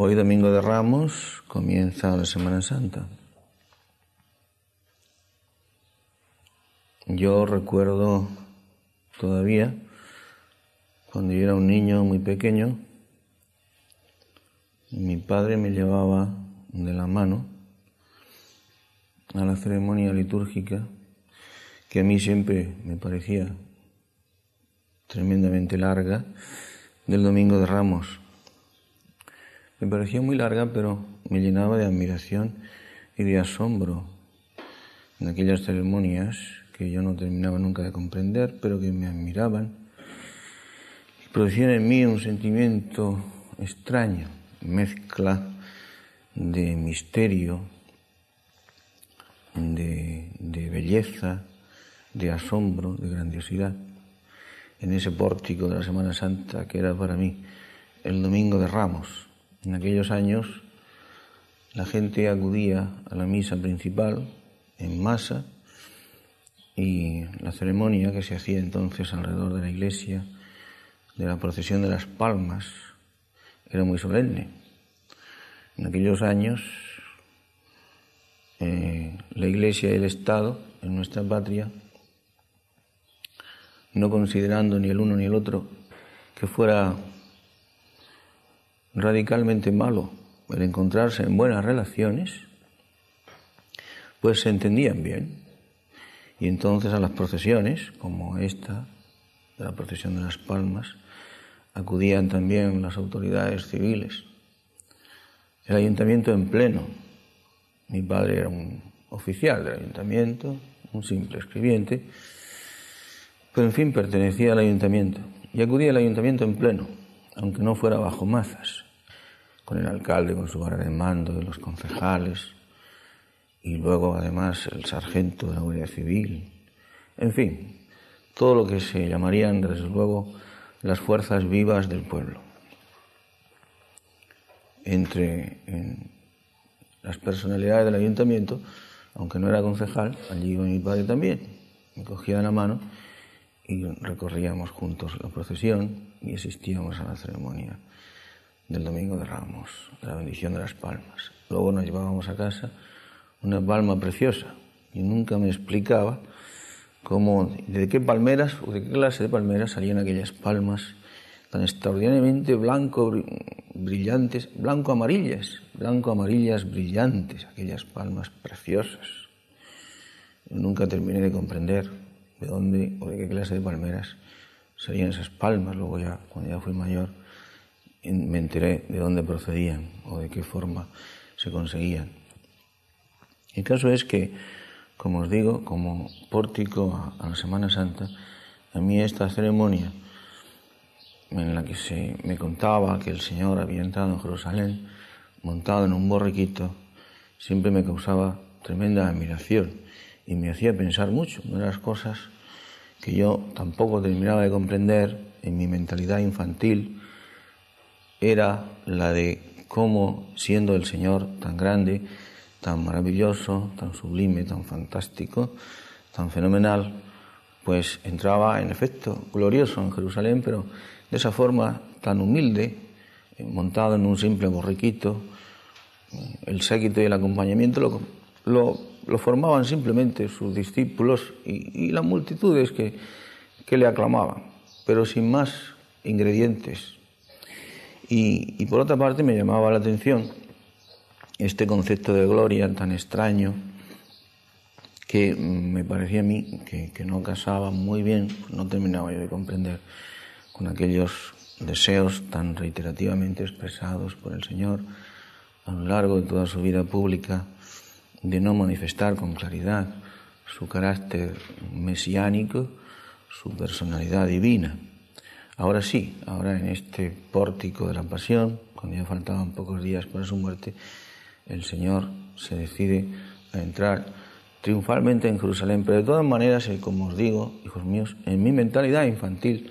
Hoy, Domingo de Ramos, comienza la Semana Santa. Yo recuerdo todavía, cuando yo era un niño muy pequeño, mi padre me llevaba de la mano a la ceremonia litúrgica que a mí siempre me parecía tremendamente larga del Domingo de Ramos. Me parecía muy larga, pero me llenaba de admiración y de asombro en aquellas ceremonias que yo no terminaba nunca de comprender, pero que me admiraban y producían en mí un sentimiento extraño, mezcla de misterio, de, de belleza, de asombro, de grandiosidad, en ese pórtico de la Semana Santa que era para mí el Domingo de Ramos. En aquellos años la gente acudía a la misa principal en masa y la ceremonia que se hacía entonces alrededor de la iglesia de la procesión de las palmas era muy solemne. En aquellos años eh, la iglesia y el Estado en nuestra patria no considerando ni el uno ni el otro que fuera radicalmente malo el encontrarse en buenas relaciones, pues se entendían bien. Y entonces a las procesiones, como esta, de la procesión de las palmas, acudían también las autoridades civiles. El ayuntamiento en pleno. Mi padre era un oficial del ayuntamiento, un simple escribiente, pero en fin pertenecía al ayuntamiento y acudía al ayuntamiento en pleno, aunque no fuera bajo mazas, con el alcalde con su vara de mando, de los concejales y luego además el sargento de la Guardia Civil, en fin, todo lo que se llamarían desde luego las fuerzas vivas del pueblo. Entre las personalidades del ayuntamiento, aunque no era concejal, allí iba mi padre también, me cogía de la mano y recorríamos juntos la procesión y asistíamos a la ceremonia del Domingo de Ramos, de la bendición de las palmas. Luego nos llevábamos a casa una palma preciosa y nunca me explicaba cómo, de qué palmeras o de qué clase de palmeras salían aquellas palmas tan extraordinariamente blanco brillantes, blanco amarillas, blanco amarillas brillantes, aquellas palmas preciosas. Nunca terminé de comprender de dónde o de qué clase de palmeras salían esas palmas. Luego ya, cuando ya fui mayor, me enteré de dónde procedían o de qué forma se conseguían. El caso es que, como os digo, como pórtico a, la Semana Santa, a mí esta ceremonia en la que se me contaba que el Señor había entrado en Jerusalén montado en un borriquito, siempre me causaba tremenda admiración y me hacía pensar mucho. Una de las cosas que yo tampoco terminaba de comprender en mi mentalidad infantil era la de cómo, siendo el Señor tan grande, tan maravilloso, tan sublime, tan fantástico, tan fenomenal, pues entraba en efecto glorioso en Jerusalén, pero de esa forma tan humilde, montado en un simple borriquito, el séquito y el acompañamiento lo, lo lo formaban simplemente sus discípulos y, las multitudes que, que, le aclamaban, pero sin más ingredientes. Y, por otra parte me llamaba la atención este concepto de gloria tan extraño que me parecía a mí que, que no casaba muy bien, no terminaba yo de comprender con aquellos deseos tan reiterativamente expresados por el Señor a lo largo de toda su vida pública de no manifestar con claridad su carácter mesiánico, su personalidad divina. Ahora sí, ahora en este pórtico de la pasión, cuando ya faltaban pocos días para su muerte, el Señor se decide a entrar triunfalmente en Jerusalén. Pero de todas maneras, eh, como os digo, hijos míos, en mi mentalidad infantil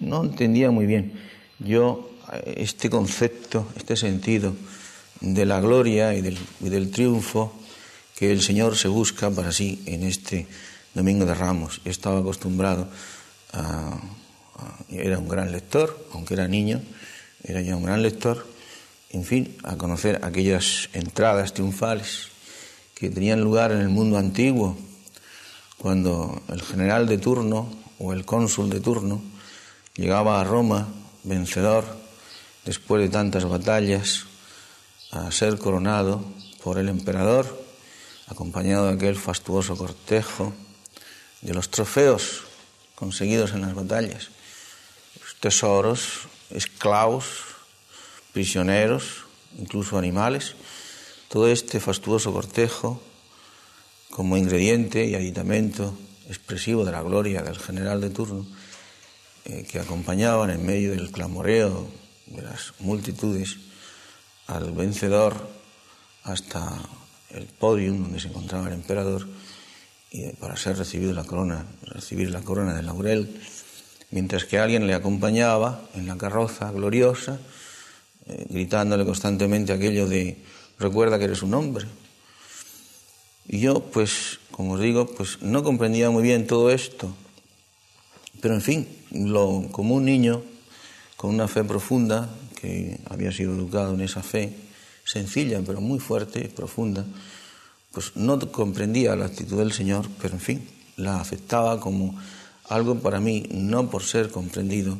no entendía muy bien yo eh, este concepto, este sentido de la gloria y del, y del triunfo que el Señor se busca para sí en este Domingo de Ramos. Estaba acostumbrado a, Era un gran lector, aunque era niño, era ya un gran lector, en fin, a conocer aquellas entradas triunfales que tenían lugar en el mundo antiguo, cuando el general de turno o el cónsul de turno llegaba a Roma vencedor después de tantas batallas a ser coronado por el emperador, acompañado de aquel fastuoso cortejo de los trofeos conseguidos en las batallas, tesoros, esclavos, prisioneros, incluso animales, todo este fastuoso cortejo como ingrediente y aditamento expresivo de la gloria del general de turno, eh, que acompañaban en medio del clamoreo de las multitudes al vencedor hasta el podium donde se encontraba el emperador y para ser recibido la corona, recibir la corona de laurel, mientras que alguien le acompañaba en la carroza gloriosa, eh, gritándole constantemente aquello de recuerda que eres un hombre. Y yo, pues, como os digo, pues no comprendía muy bien todo esto, pero en fin, como un niño con una fe profunda, que había sido educado en esa fe, sencilla pero muy fuerte, profunda, pues no comprendía la actitud del Señor, pero en fin, la aceptaba como algo para mí, no por ser comprendido,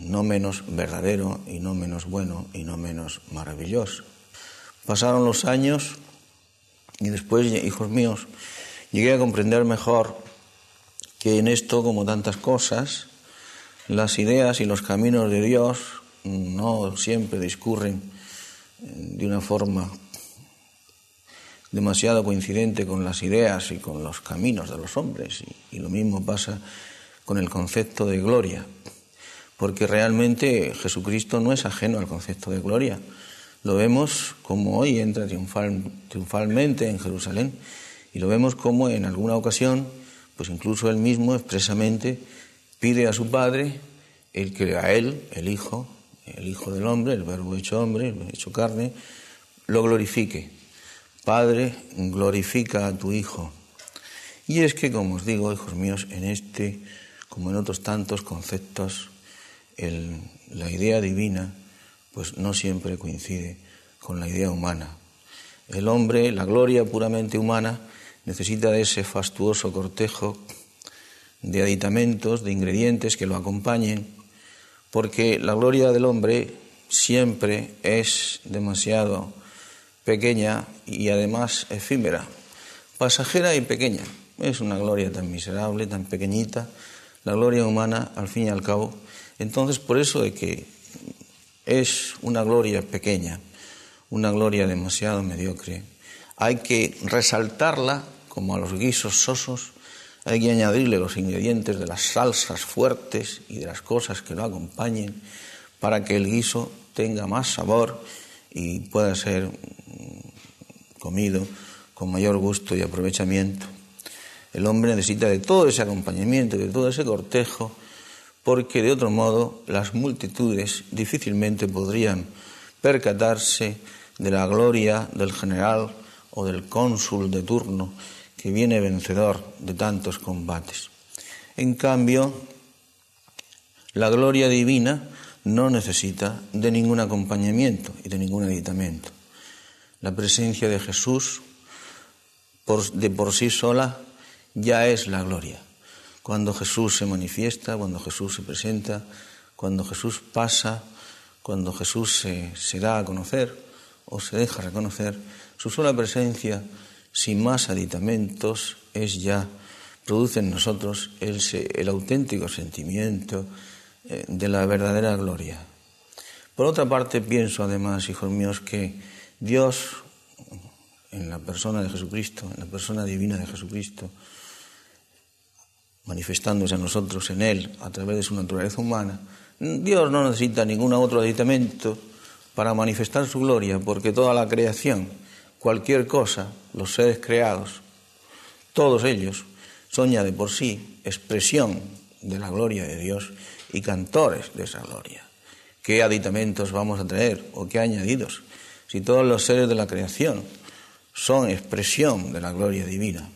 no menos verdadero y no menos bueno y no menos maravilloso. Pasaron los años y después, hijos míos, llegué a comprender mejor que en esto, como tantas cosas, las ideas y los caminos de Dios no siempre discurren de una forma demasiado coincidente con las ideas y con los caminos de los hombres. Y, lo mismo pasa con el concepto de gloria, porque realmente Jesucristo no es ajeno al concepto de gloria. Lo vemos como hoy entra triunfalmente en Jerusalén y lo vemos como en alguna ocasión, pues incluso él mismo expresamente pide a su Padre el que a él, el Hijo, el Hijo del Hombre, el Verbo hecho hombre, hecho carne, lo glorifique Padre, glorifica a tu Hijo. Y es que, como os digo, hijos míos, en este, como en otros tantos conceptos, la idea divina, pues no siempre coincide con la idea humana. El hombre, la gloria puramente humana, necesita de ese fastuoso cortejo de aditamentos, de ingredientes que lo acompañen, porque la gloria del hombre siempre es demasiado pequeña y además efímera, pasajera y pequeña. Es una gloria tan miserable, tan pequeñita, la gloria humana al fin y al cabo. Entonces, por eso de que es una gloria pequeña, una gloria demasiado mediocre, hay que resaltarla como a los guisos sosos, hay que añadirle los ingredientes de las salsas fuertes y de las cosas que lo acompañen para que el guiso tenga más sabor y pueda ser comido con mayor gusto y aprovechamiento. El hombre necesita de todo ese acompañamiento, de todo ese cortejo, porque de otro modo las multitudes difícilmente podrían percatarse de la gloria del general o del cónsul de turno que viene vencedor de tantos combates. En cambio, la gloria divina no necesita de ningún acompañamiento y de ningún aditamento. La presencia de Jesús de por sí sola ya es la gloria. Cuando Jesús se manifiesta, cuando Jesús se presenta, cuando Jesús pasa, cuando Jesús se, se da a conocer o se deja reconocer, su sola presencia, sin más aditamentos, es ya, produce en nosotros el, el auténtico sentimiento eh, de la verdadera gloria. Por otra parte, pienso además, hijos míos, que Dios, en la persona de Jesucristo, en la persona divina de Jesucristo, manifestándose a nosotros en Él a través de su naturaleza humana, Dios no necesita ningún otro aditamento para manifestar su gloria, porque toda la creación, cualquier cosa, los seres creados, todos ellos, son ya de por sí expresión de la gloria de Dios y cantores de esa gloria. ¿Qué aditamentos vamos a traer o qué añadidos? si todos los seres de la creación son expresión de la gloria divina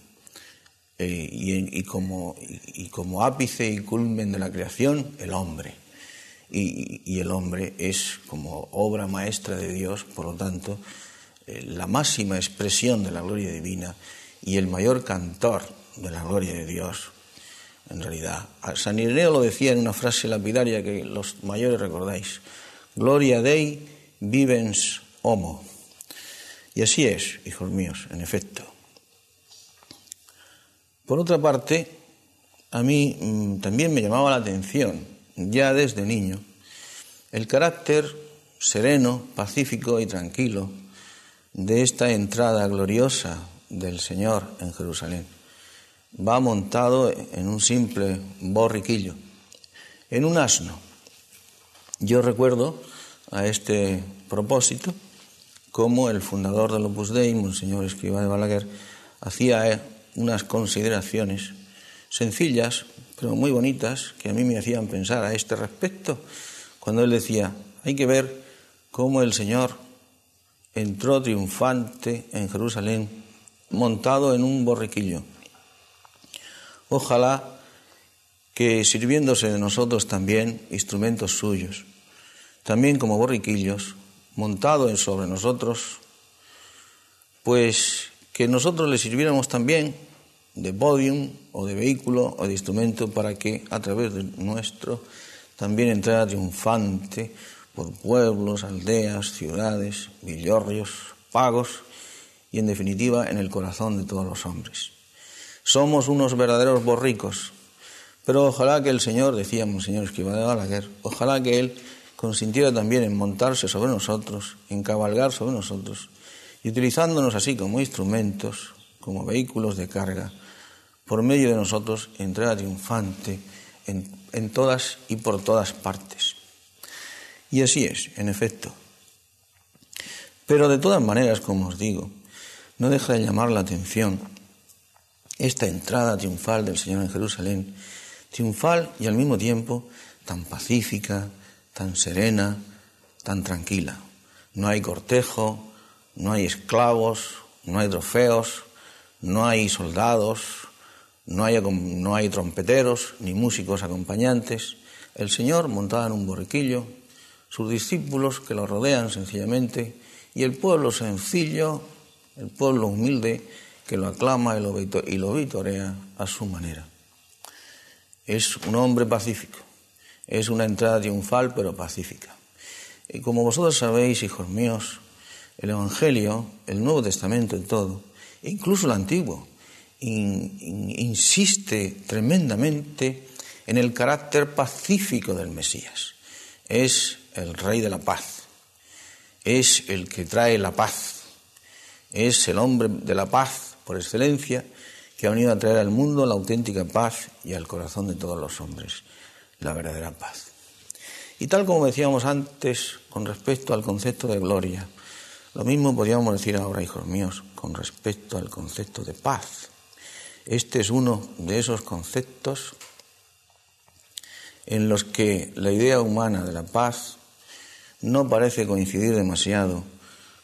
eh, y, como, y como ápice y culmen de la creación, el hombre. y, el hombre es como obra maestra de Dios, por lo tanto, la máxima expresión de la gloria divina y el mayor cantor de la gloria de Dios. En realidad, San Ireneo lo decía en una frase lapidaria que los mayores recordáis: Gloria Dei vivens homo. Y así es, hijos míos, en efecto. Por otra parte, a mí mm, también me llamaba la atención, ya desde niño, el carácter sereno, pacífico y tranquilo de esta entrada gloriosa del Señor en Jerusalén. Va montado en un simple borriquillo, en un asno. Yo recuerdo a este propósito cómo el fundador del Opus Dei, Monseñor Escriba de Balaguer, hacía unas consideraciones sencillas, pero muy bonitas, que a mí me hacían pensar a este respecto, cuando él decía, hay que ver cómo el Señor entró triunfante en Jerusalén montado en un borriquillo. Ojalá que sirviéndose de nosotros también instrumentos suyos, también como borriquillos, montado sobre nosotros, pues que nosotros le sirviéramos también de podium o de vehículo o de instrumento para que a través de nuestro también entrara triunfante por pueblos, aldeas, ciudades, villorrios, pagos y en definitiva en el corazón de todos los hombres. Somos unos verdaderos borricos, pero ojalá que el Señor, decía Monseñor Esquiva de Balaguer, ojalá que Él consintiera también en montarse sobre nosotros, en cabalgar sobre nosotros, y utilizándonos así como instrumentos, como vehículos de carga, por medio de nosotros entrara triunfante en todas y por todas partes. Y así es, en efecto. Pero de todas maneras, como os digo, no deja de llamar la atención esta entrada triunfal del Señor en Jerusalén, triunfal y al mismo tiempo tan pacífica, tan serena, tan tranquila. No hay cortejo, no hay esclavos, no hay trofeos, no hay soldados, no hay, trompeteros ni músicos acompañantes. El Señor montado en un borriquillo, sus discípulos que lo rodean sencillamente y el pueblo sencillo, el pueblo humilde que lo aclama y lo, vitorea a su manera. Es un hombre pacífico es una entrada triunfal pero pacífica. Y como vosotros sabéis, hijos míos, el Evangelio, el Nuevo Testamento en todo, incluso el Antiguo, insiste tremendamente en el carácter pacífico del Mesías. Es el Rey de la paz, es el que trae la paz, es el hombre de la paz por excelencia que ha venido a traer al mundo la auténtica paz y al corazón de todos los hombres la verdadera paz. Y tal como decíamos antes con respecto al concepto de gloria, lo mismo podríamos decir ahora, hijos míos, con respecto al concepto de paz. Este es uno de esos conceptos en los que la idea humana de la paz no parece coincidir demasiado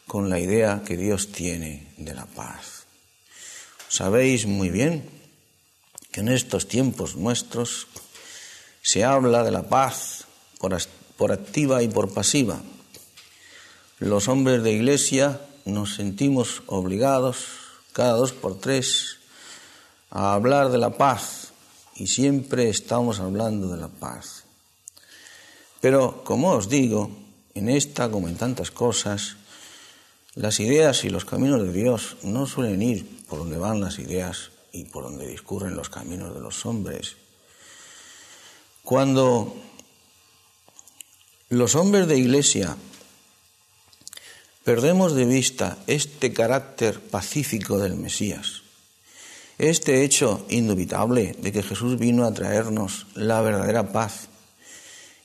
con la idea que Dios tiene de la paz. Sabéis muy bien que en estos tiempos nuestros se habla de la paz por, activa y por pasiva. Los hombres de iglesia nos sentimos obligados cada dos por tres a hablar de la paz y siempre estamos hablando de la paz. Pero, como os digo, en esta como en tantas cosas, las ideas y los caminos de Dios no suelen ir por donde van las ideas y por donde discurren los caminos de los hombres, cuando los hombres de iglesia perdemos de vista este carácter pacífico del Mesías, este hecho indubitable de que Jesús vino a traernos la verdadera paz,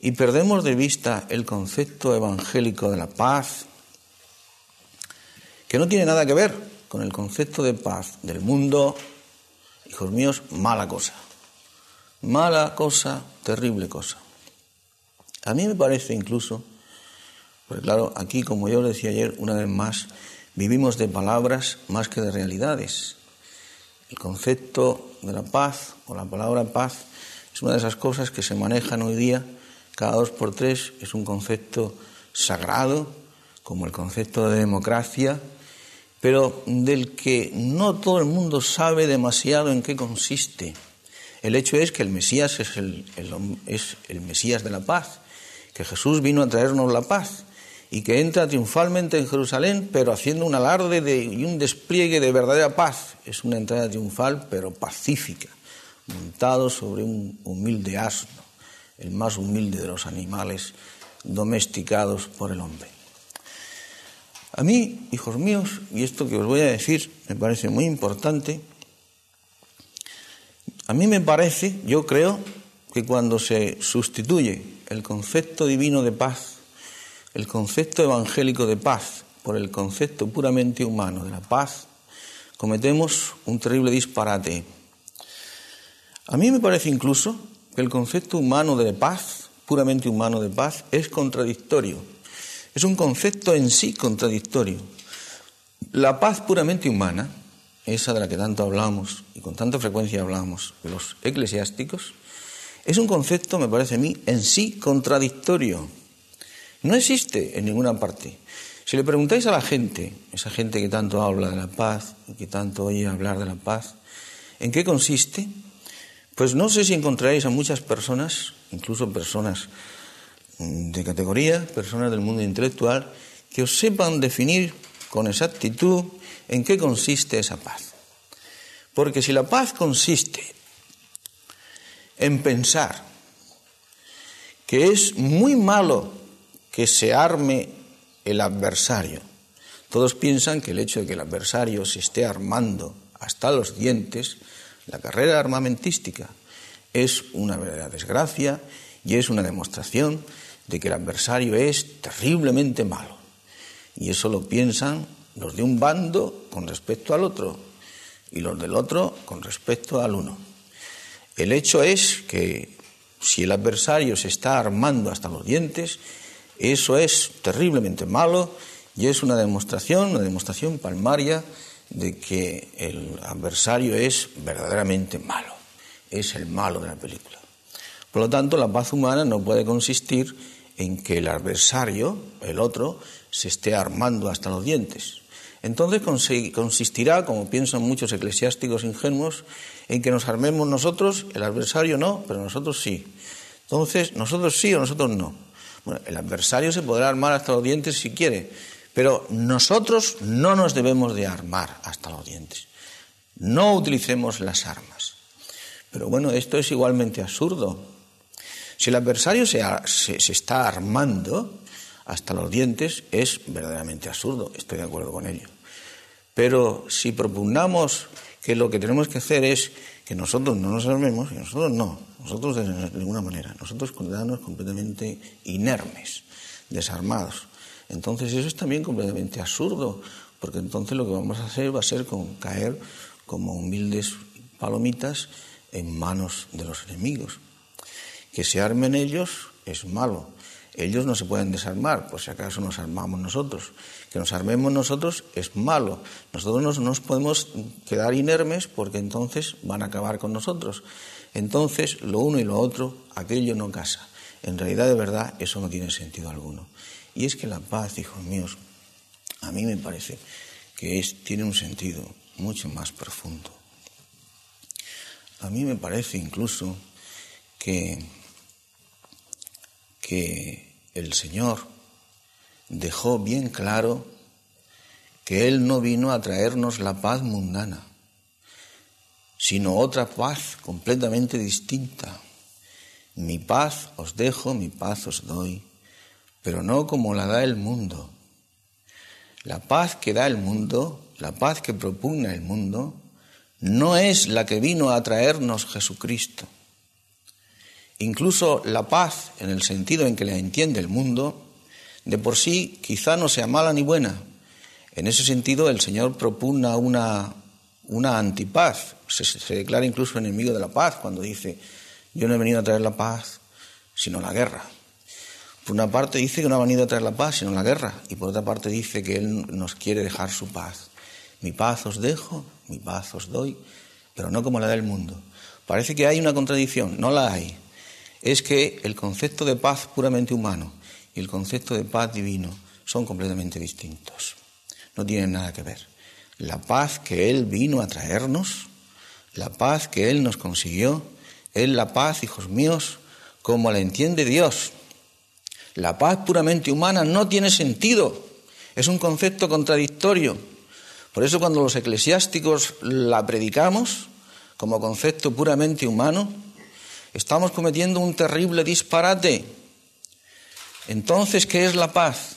y perdemos de vista el concepto evangélico de la paz, que no tiene nada que ver con el concepto de paz del mundo, hijos míos, mala cosa. Mala cosa, terrible cosa. A mí me parece incluso, porque claro, aquí como yo decía ayer, una vez más, vivimos de palabras más que de realidades. El concepto de la paz o la palabra paz es una de esas cosas que se manejan hoy día Cada dos por tres es un concepto sagrado, como el concepto de democracia, pero del que no todo el mundo sabe demasiado en qué consiste. El hecho es que el Mesías es el, es el Mesías de la paz, que Jesús vino a traernos la paz y que entra triunfalmente en Jerusalén, pero haciendo un alarde de, y un despliegue de verdadera paz. Es una entrada triunfal, pero pacífica, montado sobre un humilde asno el más humilde de los animales domesticados por el hombre. A mí, hijos míos, y esto que os voy a decir me parece muy importante, a mí me parece, yo creo, que cuando se sustituye el concepto divino de paz, el concepto evangélico de paz, por el concepto puramente humano de la paz, cometemos un terrible disparate. A mí me parece incluso el concepto humano de paz, puramente humano de paz, es contradictorio. Es un concepto en sí contradictorio. La paz puramente humana, esa de la que tanto hablamos y con tanta frecuencia hablamos los eclesiásticos, es un concepto, me parece a mí, en sí contradictorio. No existe en ninguna parte. Si le preguntáis a la gente, esa gente que tanto habla de la paz y que tanto oye hablar de la paz, ¿en qué consiste? Pues no sé si encontraréis a muchas personas, incluso personas mm, de categoría, personas del mundo intelectual, que os sepan definir con exactitud en qué consiste esa paz. Porque si la paz consiste en pensar que es muy malo que se arme el adversario, todos piensan que el hecho de que el adversario se esté armando hasta los dientes la carrera armamentística es una verdadera desgracia y es una demostración de que el adversario es terriblemente malo. Y eso lo piensan los de un bando con respecto al otro y los del otro con respecto al uno. El hecho es que si el adversario se está armando hasta los dientes, eso es terriblemente malo y es una demostración, una demostración palmaria de que el adversario es verdaderamente malo, es el malo de la película. Por lo tanto, la paz humana no puede consistir en que el adversario, el otro, se esté armando hasta los dientes. Entonces consistirá, como piensan muchos eclesiásticos ingenuos, en que nos armemos nosotros, el adversario no, pero nosotros sí. Entonces, nosotros sí o nosotros no. Bueno, el adversario se podrá armar hasta los dientes si quiere, pero nosotros no nos debemos de armar hasta los dientes. No utilicemos las armas. Pero bueno, esto es igualmente absurdo. Si el adversario se, se, está armando hasta los dientes, es verdaderamente absurdo. Estoy de acuerdo con ello. Pero si propugnamos que lo que tenemos que hacer es que nosotros no nos armemos, y nosotros no, nosotros de ninguna manera, nosotros quedarnos completamente inermes, desarmados. Entonces eso es también completamente absurdo, porque entonces lo que vamos a hacer va a ser caer como humildes palomitas en manos de los enemigos. Que se armen ellos es malo. Ellos no se pueden desarmar, por si acaso nos armamos nosotros. Que nos armemos nosotros es malo. Nosotros no nos podemos quedar inermes porque entonces van a acabar con nosotros. Entonces, lo uno y lo otro, aquello no casa. En realidad, de verdad, eso no tiene sentido alguno. Y es que la paz, hijos míos, a mí me parece que tiene un sentido mucho más profundo. A mí me parece incluso que, que el Señor dejó bien claro que Él no vino a traernos la paz mundana, sino otra paz completamente distinta. Mi paz os dejo, mi paz os doy pero no como la da el mundo. La paz que da el mundo, la paz que propugna el mundo, no es la que vino a traernos Jesucristo. Incluso la paz, en el sentido en que la entiende el mundo, de por sí quizá no sea mala ni buena. En ese sentido, el Señor propugna una, una antipaz. Se, se declara incluso enemigo de la paz cuando dice, yo no he venido a traer la paz, sino la guerra. Por una parte dice que no ha venido a traer la paz, sino la guerra, y por otra parte dice que Él nos quiere dejar su paz. Mi paz os dejo, mi paz os doy, pero no como la del mundo. Parece que hay una contradicción, no la hay. es que el concepto de paz puramente humano y el concepto de paz divino son completamente distintos. No tienen nada que ver. La paz que Él vino a traernos, la paz que Él nos consiguió, es la paz, hijos míos, como la entiende Dios. La paz puramente humana no tiene sentido, es un concepto contradictorio. Por eso cuando los eclesiásticos la predicamos como concepto puramente humano, estamos cometiendo un terrible disparate. Entonces, ¿qué es la paz?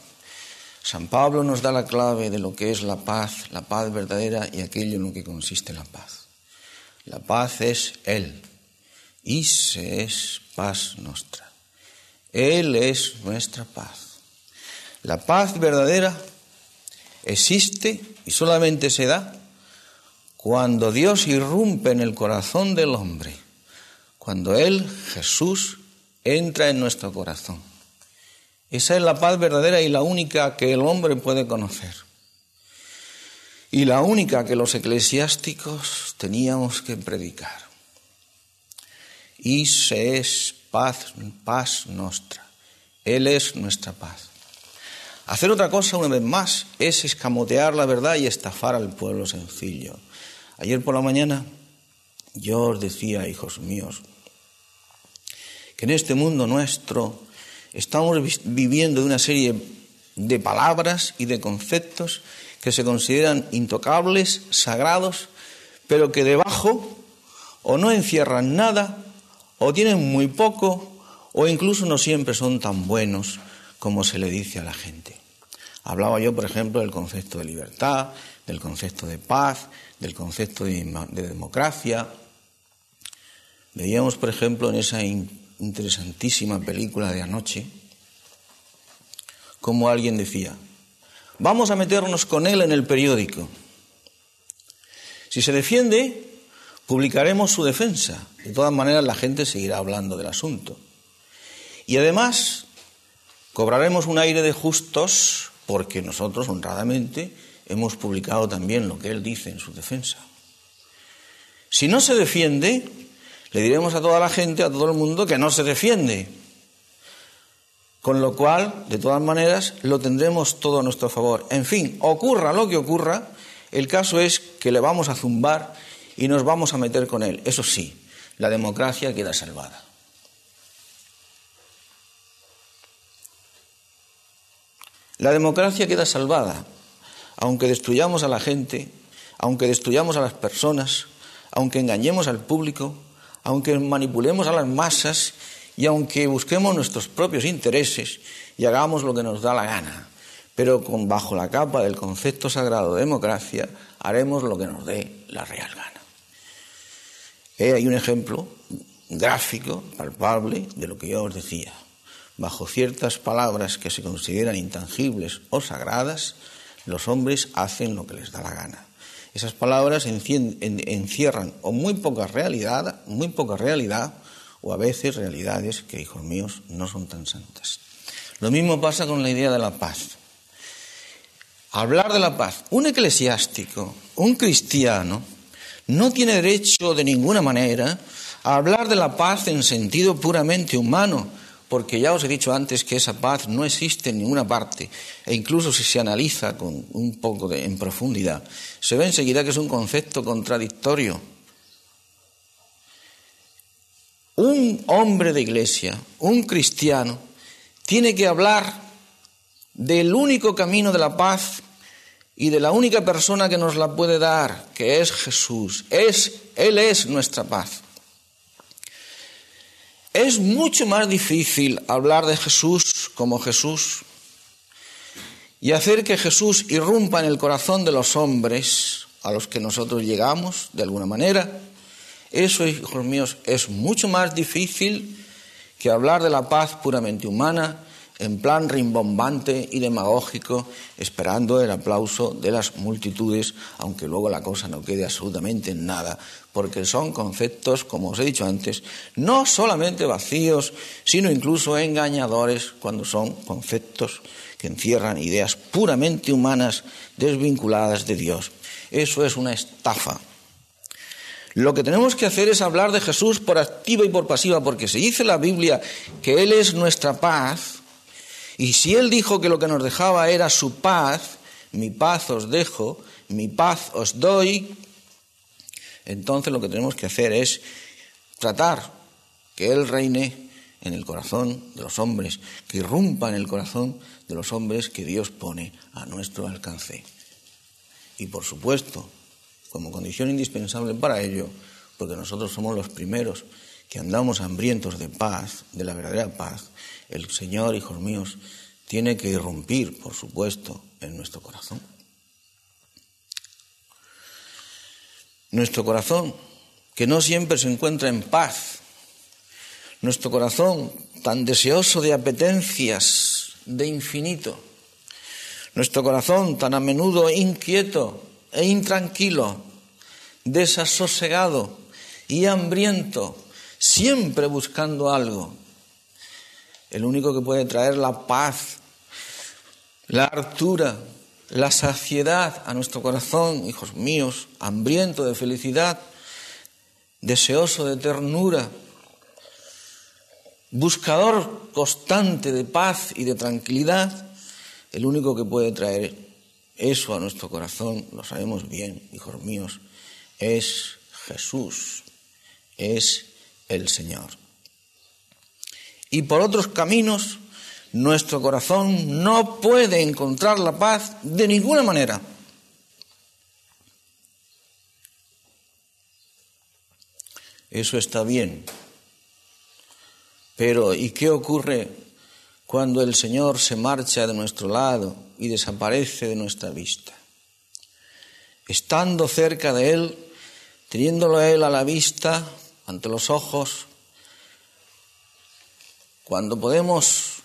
San Pablo nos da la clave de lo que es la paz, la paz verdadera y aquello en lo que consiste la paz. La paz es Él. Y se es paz nuestra. Él es nuestra paz. La paz verdadera existe y solamente se da cuando Dios irrumpe en el corazón del hombre, cuando Él, Jesús, entra en nuestro corazón. Esa es la paz verdadera y la única que el hombre puede conocer. Y la única que los eclesiásticos teníamos que predicar. Y se es paz, paz nuestra. Él es nuestra paz. Hacer otra cosa una vez más es escamotear la verdad y estafar al pueblo sencillo. Ayer por la mañana yo os decía, hijos míos, que en este mundo nuestro estamos viviendo de una serie de palabras y de conceptos que se consideran intocables, sagrados, pero que debajo o no encierran nada, o tienen muy poco, o incluso no siempre son tan buenos como se le dice a la gente. Hablaba yo, por ejemplo, del concepto de libertad, del concepto de paz, del concepto de, democracia. Veíamos, por ejemplo, en esa interesantísima película de anoche, como alguien decía, vamos a meternos con él en el periódico. Si se defiende, publicaremos su defensa. De todas maneras, la gente seguirá hablando del asunto. Y además, cobraremos un aire de justos porque nosotros, honradamente, hemos publicado también lo que él dice en su defensa. Si no se defiende, le diremos a toda la gente, a todo el mundo, que no se defiende. Con lo cual, de todas maneras, lo tendremos todo a nuestro favor. En fin, ocurra lo que ocurra, el caso es que le vamos a zumbar y nos vamos a meter con él. Eso sí, la democracia queda salvada. La democracia queda salvada, aunque destruyamos a la gente, aunque destruyamos a las personas, aunque engañemos al público, aunque manipulemos a las masas y aunque busquemos nuestros propios intereses y hagamos lo que nos da la gana, pero con, bajo la capa del concepto sagrado de democracia haremos lo que nos dé la real gana. Hay un ejemplo gráfico, palpable, de lo que yo os decía bajo ciertas palabras que se consideran intangibles o sagradas, los hombres hacen lo que les da la gana. Esas palabras encierran o muy poca realidad, muy poca realidad, o a veces realidades que, hijos míos, no son tan santas. Lo mismo pasa con la idea de la paz. Hablar de la paz, un eclesiástico, un cristiano, no tiene derecho de ninguna manera a hablar de la paz en sentido puramente humano, porque ya os he dicho antes que esa paz no existe en ninguna parte, e incluso si se analiza con un poco de, en profundidad, se ve enseguida que es un concepto contradictorio. Un hombre de iglesia, un cristiano, tiene que hablar del único camino de la paz y de la única persona que nos la puede dar, que es Jesús. Es, Él es nuestra paz. Es mucho más difícil hablar de Jesús como Jesús y hacer que Jesús irrumpa en el corazón de los hombres a los que nosotros llegamos de alguna manera. Eso, hijos míos, es mucho más difícil que hablar de la paz puramente humana en plan rimbombante y demagógico, esperando el aplauso de las multitudes, aunque luego la cosa no quede absolutamente en nada, porque son conceptos, como os he dicho antes, no solamente vacíos, sino incluso engañadores cuando son conceptos que encierran ideas puramente humanas desvinculadas de Dios. Eso es una estafa. Lo que tenemos que hacer es hablar de Jesús por activa y por pasiva, porque se dice la Biblia que Él es nuestra paz, y si Él dijo que lo que nos dejaba era su paz, mi paz os dejo, mi paz os doy, entonces lo que tenemos que hacer es tratar que Él reine en el corazón de los hombres, que irrumpa en el corazón de los hombres que Dios pone a nuestro alcance. Y por supuesto, como condición indispensable para ello, porque nosotros somos los primeros que andamos hambrientos de paz, de la verdadera paz, el Señor, hijos míos, tiene que irrumpir, por supuesto, en nuestro corazón. Nuestro corazón, que no siempre se encuentra en paz, nuestro corazón tan deseoso de apetencias, de infinito, nuestro corazón tan a menudo inquieto e intranquilo, desasosegado y hambriento, siempre buscando algo. El único que puede traer la paz, la hartura, la saciedad a nuestro corazón, hijos míos, hambriento de felicidad, deseoso de ternura, buscador constante de paz y de tranquilidad, el único que puede traer eso a nuestro corazón, lo sabemos bien, hijos míos, es Jesús, es el Señor. Y por otros caminos, nuestro corazón no puede encontrar la paz de ninguna manera. Eso está bien. Pero ¿y qué ocurre cuando el Señor se marcha de nuestro lado y desaparece de nuestra vista. Estando cerca de Él, teniéndolo a Él a la vista, ante los ojos, cuando podemos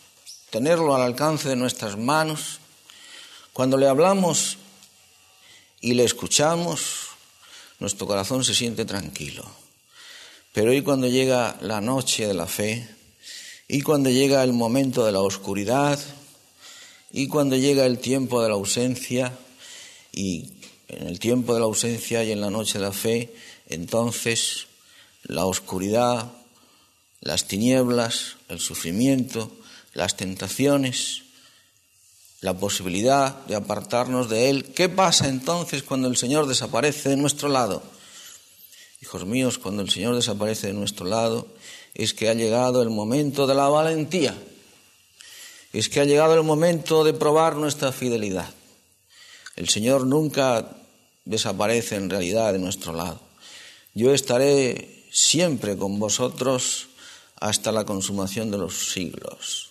tenerlo al alcance de nuestras manos, cuando le hablamos y le escuchamos, nuestro corazón se siente tranquilo. Pero hoy cuando llega la noche de la fe, y cuando llega el momento de la oscuridad, y cuando llega el tiempo de la ausencia, y en el tiempo de la ausencia y en la noche de la fe, entonces la oscuridad, las tinieblas, el sufrimiento, las tentaciones, la posibilidad de apartarnos de Él. ¿Qué pasa entonces cuando el Señor desaparece de nuestro lado? Hijos míos, cuando el Señor desaparece de nuestro lado, es que ha llegado el momento de la valentía, es que ha llegado el momento de probar nuestra fidelidad. El Señor nunca desaparece en realidad de nuestro lado. Yo estaré siempre con vosotros hasta la consumación de los siglos.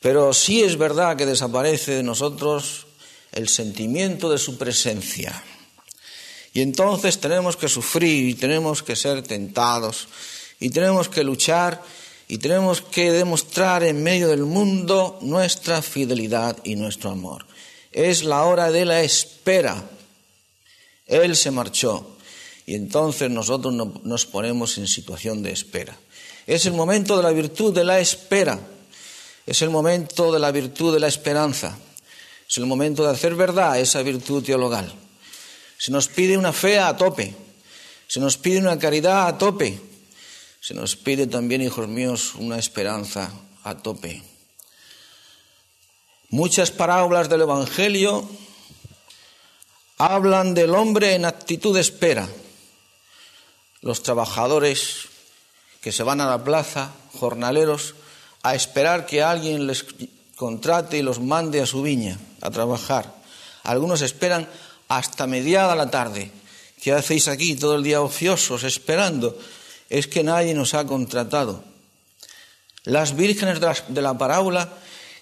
Pero sí es verdad que desaparece de nosotros el sentimiento de su presencia. Y entonces tenemos que sufrir y tenemos que ser tentados y tenemos que luchar y tenemos que demostrar en medio del mundo nuestra fidelidad y nuestro amor. Es la hora de la espera. Él se marchó y entonces nosotros nos ponemos en situación de espera. Es el momento de la virtud de la espera. Es el momento de la virtud de la esperanza. Es el momento de hacer verdad esa virtud teologal. Se nos pide una fe a tope. Se nos pide una caridad a tope se nos pide también, hijos míos, una esperanza a tope. Muchas parábolas del Evangelio hablan del hombre en actitud de espera. Los trabajadores que se van a la plaza, jornaleros, a esperar que alguien les contrate y los mande a su viña a trabajar. Algunos esperan hasta mediada la tarde. ¿Qué hacéis aquí todo el día ociosos esperando? es que nadie nos ha contratado. Las vírgenes de la, parábola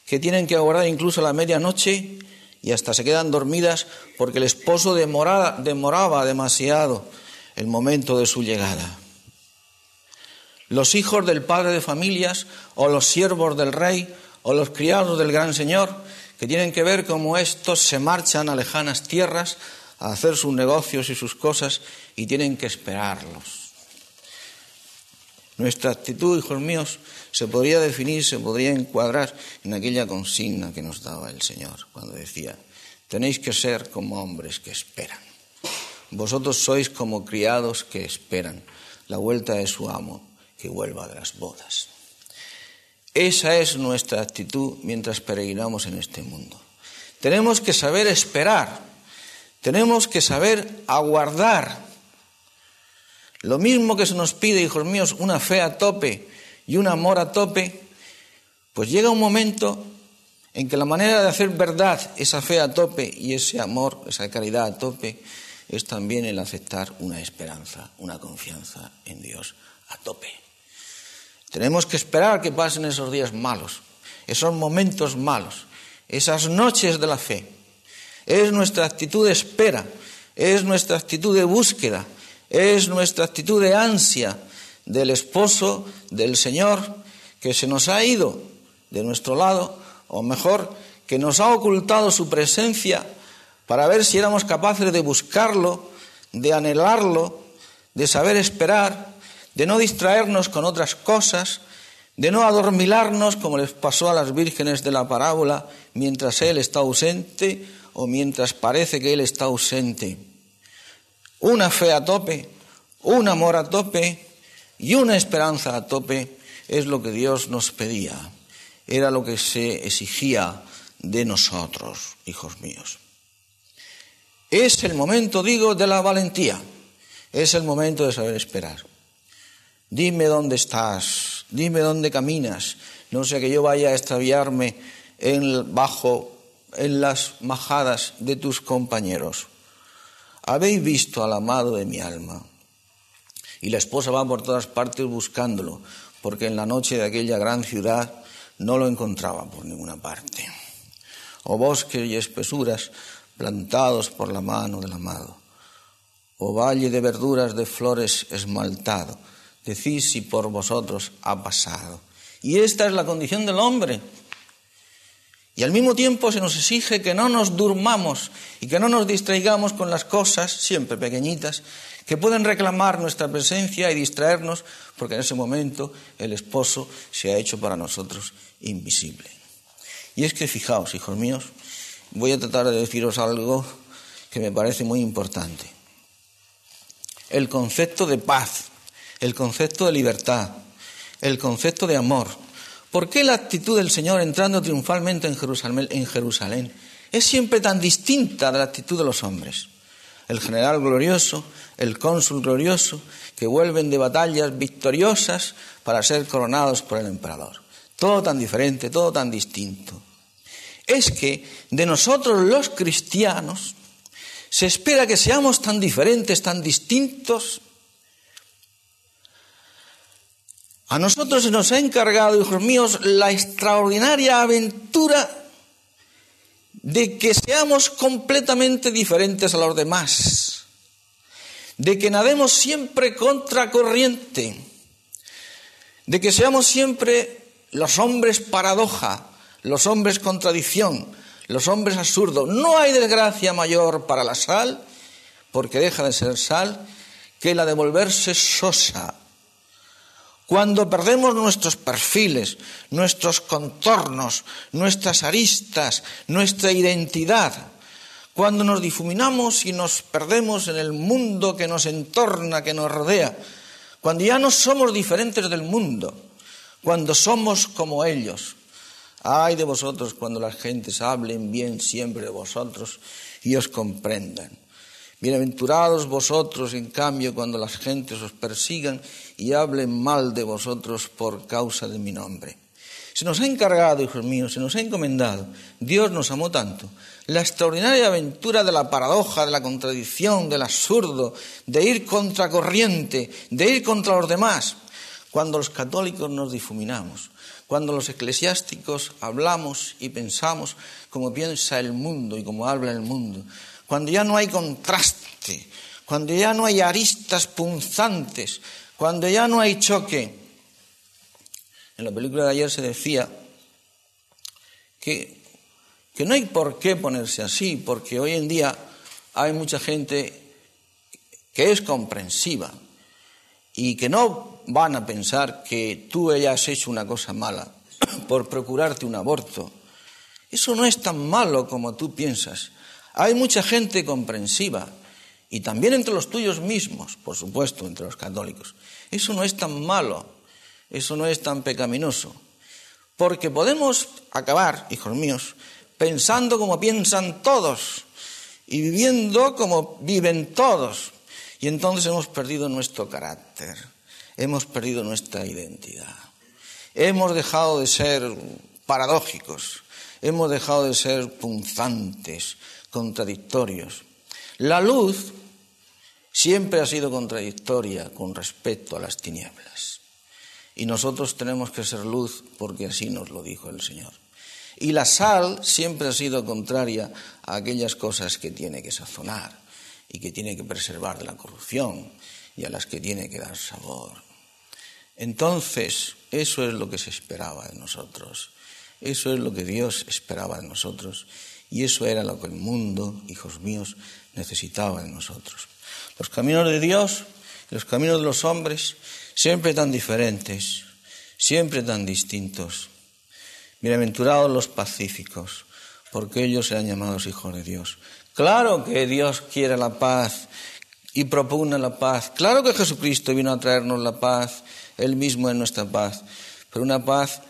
que tienen que aguardar incluso la medianoche y hasta se quedan dormidas porque el esposo demoraba demasiado el momento de su llegada. Los hijos del padre de familias o los siervos del rey o los criados del gran señor que tienen que ver cómo estos se marchan a lejanas tierras a hacer sus negocios y sus cosas y tienen que esperarlos. Nuestra actitud, hijos míos, se podría definir, se podría encuadrar en aquella consigna que nos daba el Señor cuando decía, tenéis que ser como hombres que esperan. Vosotros sois como criados que esperan la vuelta de su amo que vuelva de las bodas. Esa es nuestra actitud mientras peregrinamos en este mundo. Tenemos que saber esperar, tenemos que saber aguardar. Lo mismo que se nos pide, hijos míos, una fe a tope y un amor a tope, pues llega un momento en que la manera de hacer verdad esa fe a tope y ese amor, esa caridad a tope, es también el aceptar una esperanza, una confianza en Dios a tope. Tenemos que esperar que pasen esos días malos, esos momentos malos, esas noches de la fe. Es nuestra actitud de espera, es nuestra actitud de búsqueda, es nuestra actitud de ansia del esposo del Señor que se nos ha ido de nuestro lado, o mejor, que nos ha ocultado su presencia para ver si éramos capaces de buscarlo, de anhelarlo, de saber esperar, de no distraernos con otras cosas, de no adormilarnos como les pasó a las vírgenes de la parábola mientras Él está ausente o mientras parece que Él está ausente. Una fe a tope, un amor a tope y una esperanza a tope es lo que Dios nos pedía, era lo que se exigía de nosotros, hijos míos. Es el momento, digo, de la valentía. Es el momento de saber esperar. Dime dónde estás, dime dónde caminas, no sea que yo vaya a extraviarme en, bajo en las majadas de tus compañeros. Habéis visto al amado de mi alma. Y la esposa va por todas partes buscándolo, porque en la noche de aquella gran ciudad no lo encontraba por ninguna parte. O bosques y espesuras plantados por la mano del amado, o valle de verduras de flores esmaltado, decís si por vosotros ha pasado. Y esta es la condición del hombre. Y al mismo tiempo se nos exige que no nos durmamos y que no nos distraigamos con las cosas, siempre pequeñitas, que pueden reclamar nuestra presencia y distraernos, porque en ese momento el esposo se ha hecho para nosotros invisible. Y es que fijaos, hijos míos, voy a tratar de deciros algo que me parece muy importante. El concepto de paz, el concepto de libertad, el concepto de amor. ¿Por qué la actitud del Señor entrando triunfalmente en Jerusalén, en Jerusalén es siempre tan distinta de la actitud de los hombres? El general glorioso, el cónsul glorioso, que vuelven de batallas victoriosas para ser coronados por el emperador. Todo tan diferente, todo tan distinto es que de nosotros los cristianos se espera que seamos tan diferentes, tan distintos. A nosotros se nos ha encargado, hijos míos, la extraordinaria aventura de que seamos completamente diferentes a los demás, de que nademos siempre contracorriente, de que seamos siempre los hombres paradoja, los hombres contradicción, los hombres absurdo. No hay desgracia mayor para la sal, porque deja de ser sal, que la de volverse sosa. Cuando perdemos nuestros perfiles, nuestros contornos, nuestras aristas, nuestra identidad, cuando nos difuminamos y nos perdemos en el mundo que nos entorna, que nos rodea, cuando ya no somos diferentes del mundo, cuando somos como ellos, Ay de vosotros cuando las gentes hablen bien siempre de vosotros y os comprendan. Bienaventurados vosotros, en cambio, cuando las gentes os persigan y hablen mal de vosotros por causa de mi nombre. Se nos ha encargado, hijos míos, se nos ha encomendado, Dios nos amó tanto, la extraordinaria aventura de la paradoja, de la contradicción, del absurdo, de ir contracorriente, de ir contra los demás, cuando los católicos nos difuminamos, cuando los eclesiásticos hablamos y pensamos como piensa el mundo y como habla el mundo, cuando ya no hay contraste, cuando ya no hay aristas punzantes, cuando ya no hay choque. En la película de ayer se decía que, que no hay por qué ponerse así, porque hoy en día hay mucha gente que es comprensiva y que no van a pensar que tú hayas hecho una cosa mala por procurarte un aborto. Eso no es tan malo como tú piensas. Hay mucha gente comprensiva y también entre los tuyos mismos, por supuesto, entre los católicos. Eso no es tan malo, eso no es tan pecaminoso, porque podemos acabar, hijos míos, pensando como piensan todos y viviendo como viven todos. Y entonces hemos perdido nuestro carácter, hemos perdido nuestra identidad, hemos dejado de ser paradójicos, hemos dejado de ser punzantes, contradictorios. La luz siempre ha sido contradictoria con respecto a las tinieblas. Y nosotros tenemos que ser luz porque así nos lo dijo el Señor. Y la sal siempre ha sido contraria a aquellas cosas que tiene que sazonar y que tiene que preservar de la corrupción y a las que tiene que dar sabor. Entonces, eso es lo que se esperaba de nosotros, eso es lo que Dios esperaba de nosotros y eso era lo que el mundo, hijos míos, necesitaba de nosotros. Los caminos de Dios y los caminos de los hombres, siempre tan diferentes, siempre tan distintos. Bienaventurados los pacíficos, porque ellos serán llamados hijos de Dios. Claro que Dios quiere la paz y propugna la paz. Claro que Jesucristo vino a traernos la paz, Él mismo es nuestra paz, pero una paz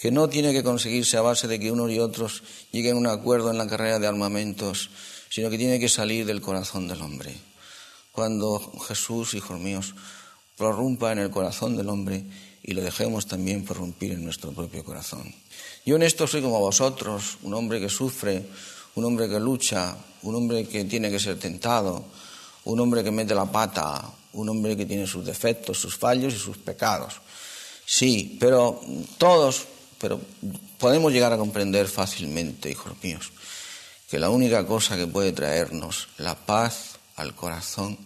que no tiene que conseguirse a base de que unos y otros lleguen a un acuerdo en la carrera de armamentos, sino que tiene que salir del corazón del hombre. Cuando Jesús, hijos míos, prorrumpa en el corazón del hombre y lo dejemos también prorrumpir en nuestro propio corazón. Yo en esto soy como vosotros, un hombre que sufre, un hombre que lucha, un hombre que tiene que ser tentado, un hombre que mete la pata, un hombre que tiene sus defectos, sus fallos y sus pecados. Sí, pero todos, pero podemos llegar a comprender fácilmente, hijos míos, que la única cosa que puede traernos la paz al corazón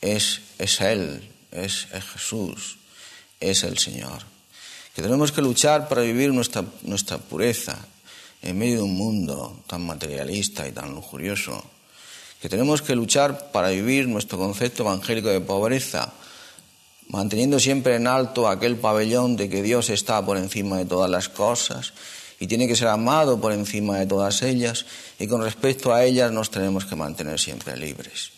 es, es Él, es Jesús, es el Señor. Que tenemos que luchar para vivir nuestra, nuestra pureza en medio de un mundo tan materialista y tan lujurioso, que tenemos que luchar para vivir nuestro concepto evangélico de pobreza, manteniendo siempre en alto aquel pabellón de que Dios está por encima de todas las cosas y tiene que ser amado por encima de todas ellas y con respecto a ellas nos tenemos que mantener siempre libres.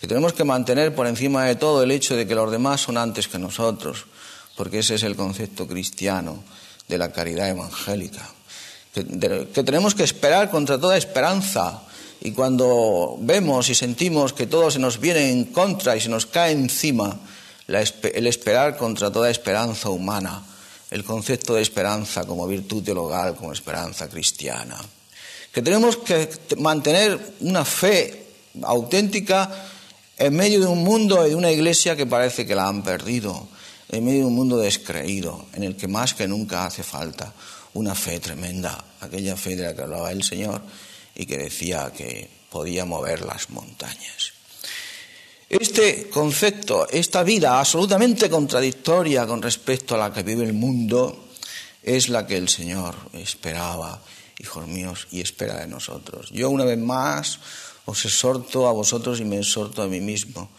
Que tenemos que mantener por encima de todo el hecho de que los demás son antes que nosotros, porque ese es el concepto cristiano de la caridad evangélica, que, tenemos que esperar contra toda esperanza. Y cuando vemos y sentimos que todo se nos viene en contra y se nos cae encima, el esperar contra toda esperanza humana, el concepto de esperanza como virtud teologal, como esperanza cristiana. Que tenemos que mantener una fe auténtica en medio de un mundo y de una iglesia que parece que la han perdido en medio de un mundo descreído, en el que más que nunca hace falta una fe tremenda, aquella fe de la que hablaba el Señor y que decía que podía mover las montañas. Este concepto, esta vida absolutamente contradictoria con respecto a la que vive el mundo, es la que el Señor esperaba, hijos míos, y espera de nosotros. Yo una vez más os exhorto a vosotros y me exhorto a mí mismo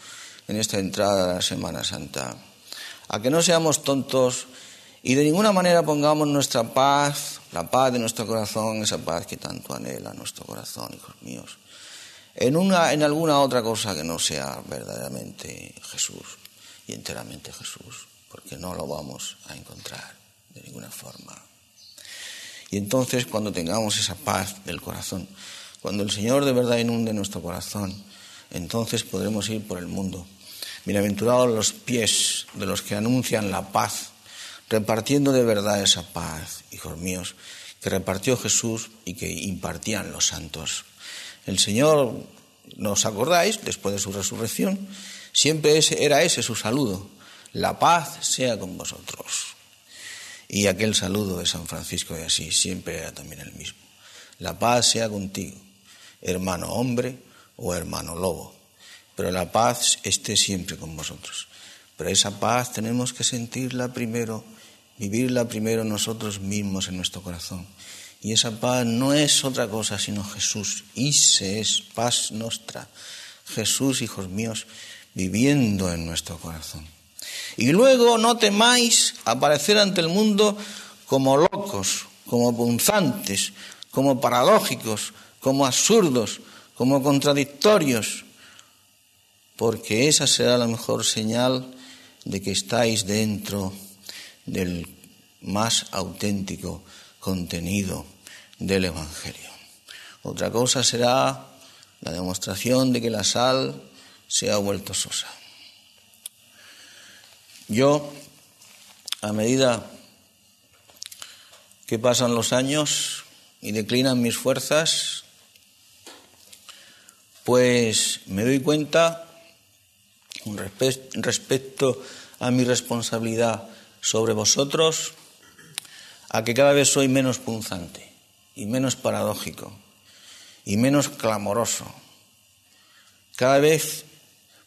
en esta entrada a la Semana Santa a que no seamos tontos y de ninguna manera pongamos nuestra paz, la paz de nuestro corazón, esa paz que tanto anhela nuestro corazón, hijos míos, en, una, en alguna otra cosa que no sea verdaderamente Jesús y enteramente Jesús, porque no lo vamos a encontrar de ninguna forma. Y entonces cuando tengamos esa paz del corazón, cuando el Señor de verdad inunde nuestro corazón, entonces podremos ir por el mundo Bienaventurados los pies de los que anuncian la paz, repartiendo de verdad esa paz, hijos míos, que repartió Jesús y que impartían los santos. El Señor, ¿nos acordáis? Después de su resurrección, siempre era ese su saludo. La paz sea con vosotros. Y aquel saludo de San Francisco de Asís siempre era también el mismo. La paz sea contigo, hermano hombre o hermano lobo pero la paz esté siempre con vosotros. Pero esa paz tenemos que sentirla primero, vivirla primero nosotros mismos en nuestro corazón. Y esa paz no es otra cosa sino Jesús. se es paz nuestra. Jesús, hijos míos, viviendo en nuestro corazón. Y luego no temáis aparecer ante el mundo como locos, como punzantes, como paradójicos, como absurdos, como contradictorios, porque esa será la mejor señal de que estáis dentro del más auténtico contenido del Evangelio. Otra cosa será la demostración de que la sal se ha vuelto sosa. Yo, a medida que pasan los años y declinan mis fuerzas, pues me doy cuenta respecto a mi responsabilidad sobre vosotros, a que cada vez soy menos punzante y menos paradójico y menos clamoroso. Cada vez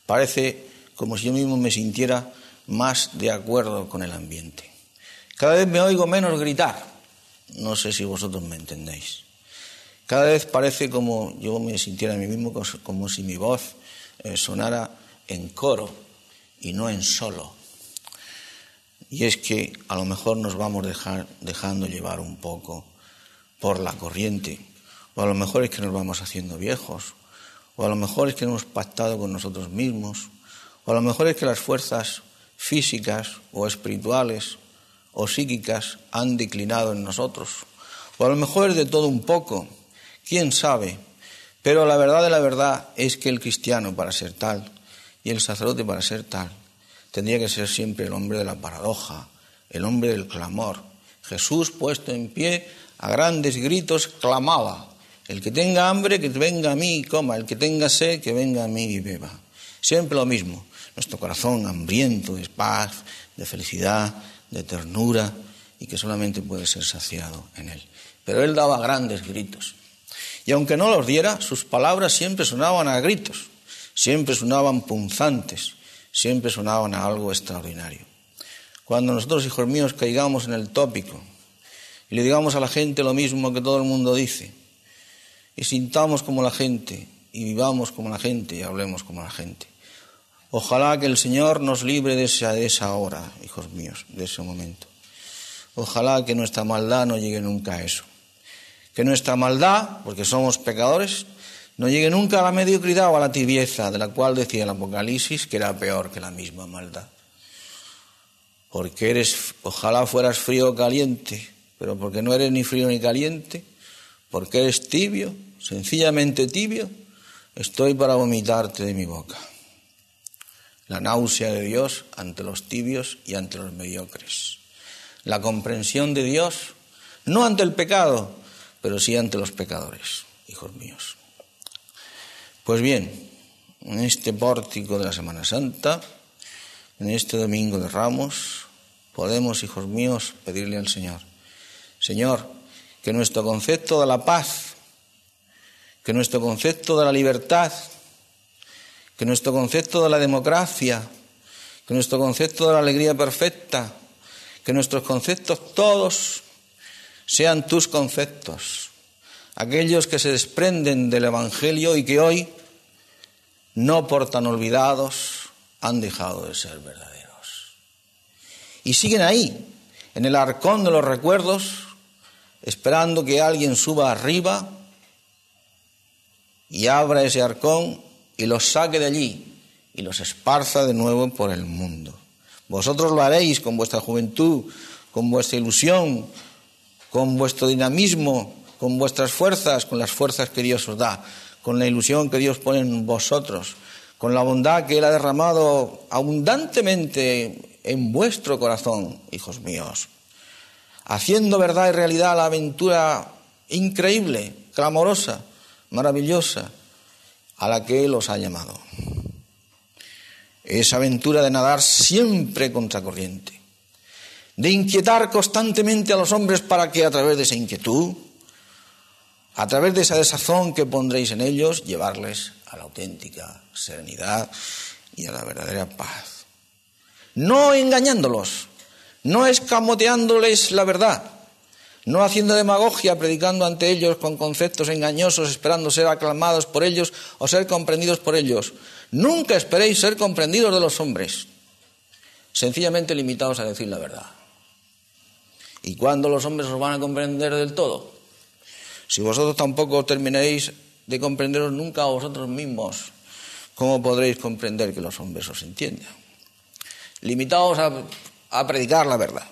parece como si yo mismo me sintiera más de acuerdo con el ambiente. Cada vez me oigo menos gritar. No sé si vosotros me entendéis. Cada vez parece como yo me sintiera a mí mismo como si mi voz eh, sonara en coro y no en solo. Y es que a lo mejor nos vamos dejando llevar un poco por la corriente, o a lo mejor es que nos vamos haciendo viejos, o a lo mejor es que hemos pactado con nosotros mismos, o a lo mejor es que las fuerzas físicas o espirituales o psíquicas han declinado en nosotros, o a lo mejor es de todo un poco, quién sabe, pero la verdad de la verdad es que el cristiano para ser tal y el sacerdote para ser tal tendría que ser siempre el hombre de la paradoja, el hombre del clamor. Jesús puesto en pie a grandes gritos clamaba, el que tenga hambre que venga a mí y coma, el que tenga sed que venga a mí y beba. Siempre lo mismo, nuestro corazón hambriento de paz, de felicidad, de ternura y que solamente puede ser saciado en él. Pero él daba grandes gritos. Y aunque no los diera, sus palabras siempre sonaban a gritos, siempre sonaban punzantes, siempre sonaban a algo extraordinario. Cuando nosotros, hijos míos, caigamos en el tópico y le digamos a la gente lo mismo que todo el mundo dice, y sintamos como la gente, y vivamos como la gente, y hablemos como la gente. Ojalá que el Señor nos libre de esa, de hora, hijos míos, de ese momento. Ojalá que nuestra maldad no llegue nunca a eso. Que nuestra maldad, porque somos pecadores, no llegue nunca a la mediocridad o a la tibieza, de la cual decía el Apocalipsis que era peor que la misma maldad. Porque eres, ojalá fueras frío o caliente, pero porque no eres ni frío ni caliente, porque eres tibio, sencillamente tibio, estoy para vomitarte de mi boca. La náusea de Dios ante los tibios y ante los mediocres. La comprensión de Dios, no ante el pecado, pero sí ante los pecadores, hijos míos. Pues bien, en este pórtico de la Semana Santa, en este domingo de Ramos, podemos, hijos míos, pedirle al Señor, Señor, que nuestro concepto de la paz, que nuestro concepto de la libertad, que nuestro concepto de la democracia, que nuestro concepto de la alegría perfecta, que nuestros conceptos todos sean tus conceptos, aquellos que se desprenden del Evangelio y que hoy, no por tan olvidados, han dejado de ser verdaderos. Y siguen ahí, en el arcón de los recuerdos, esperando que alguien suba arriba y abra ese arcón y los saque de allí y los esparza de nuevo por el mundo. Vosotros lo haréis con vuestra juventud, con vuestra ilusión, con vuestro dinamismo, con vuestras fuerzas, con las fuerzas que Dios os da, con la ilusión que Dios pone en vosotros, con la bondad que Él ha derramado abundantemente en vuestro corazón, hijos míos, haciendo verdad y realidad la aventura increíble, clamorosa, maravillosa, a la que Él os ha llamado. Esa aventura de nadar siempre contracorriente, de inquietar constantemente a los hombres para que a través de esa inquietud a través de esa desazón que pondréis en ellos, llevarles a la auténtica serenidad y a la verdadera paz. No engañándolos, no escamoteándoles la verdad, no haciendo demagogia, predicando ante ellos con conceptos engañosos, esperando ser aclamados por ellos o ser comprendidos por ellos. Nunca esperéis ser comprendidos de los hombres, sencillamente limitados a decir la verdad. ¿Y cuándo los hombres os van a comprender del todo? Si vosotros tampoco termináis de comprenderos nunca a vosotros mismos, ¿cómo podréis comprender que los hombres os entiendan? Limitaos a, a predicar la verdad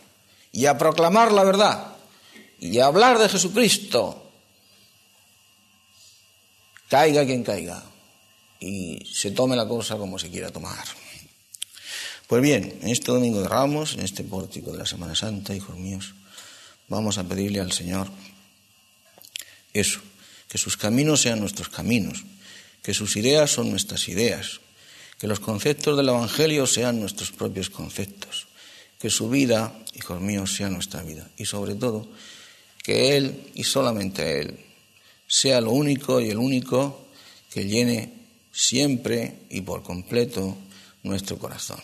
y a proclamar la verdad y a hablar de Jesucristo. Caiga quien caiga y se tome la cosa como se quiera tomar. Pues bien, en este domingo de Ramos, en este pórtico de la Semana Santa, hijos míos, vamos a pedirle al Señor eso, que sus caminos sean nuestros caminos, que sus ideas son nuestras ideas, que los conceptos del Evangelio sean nuestros propios conceptos, que su vida, hijos míos, sea nuestra vida y sobre todo que Él y solamente Él sea lo único y el único que llene siempre y por completo nuestro corazón.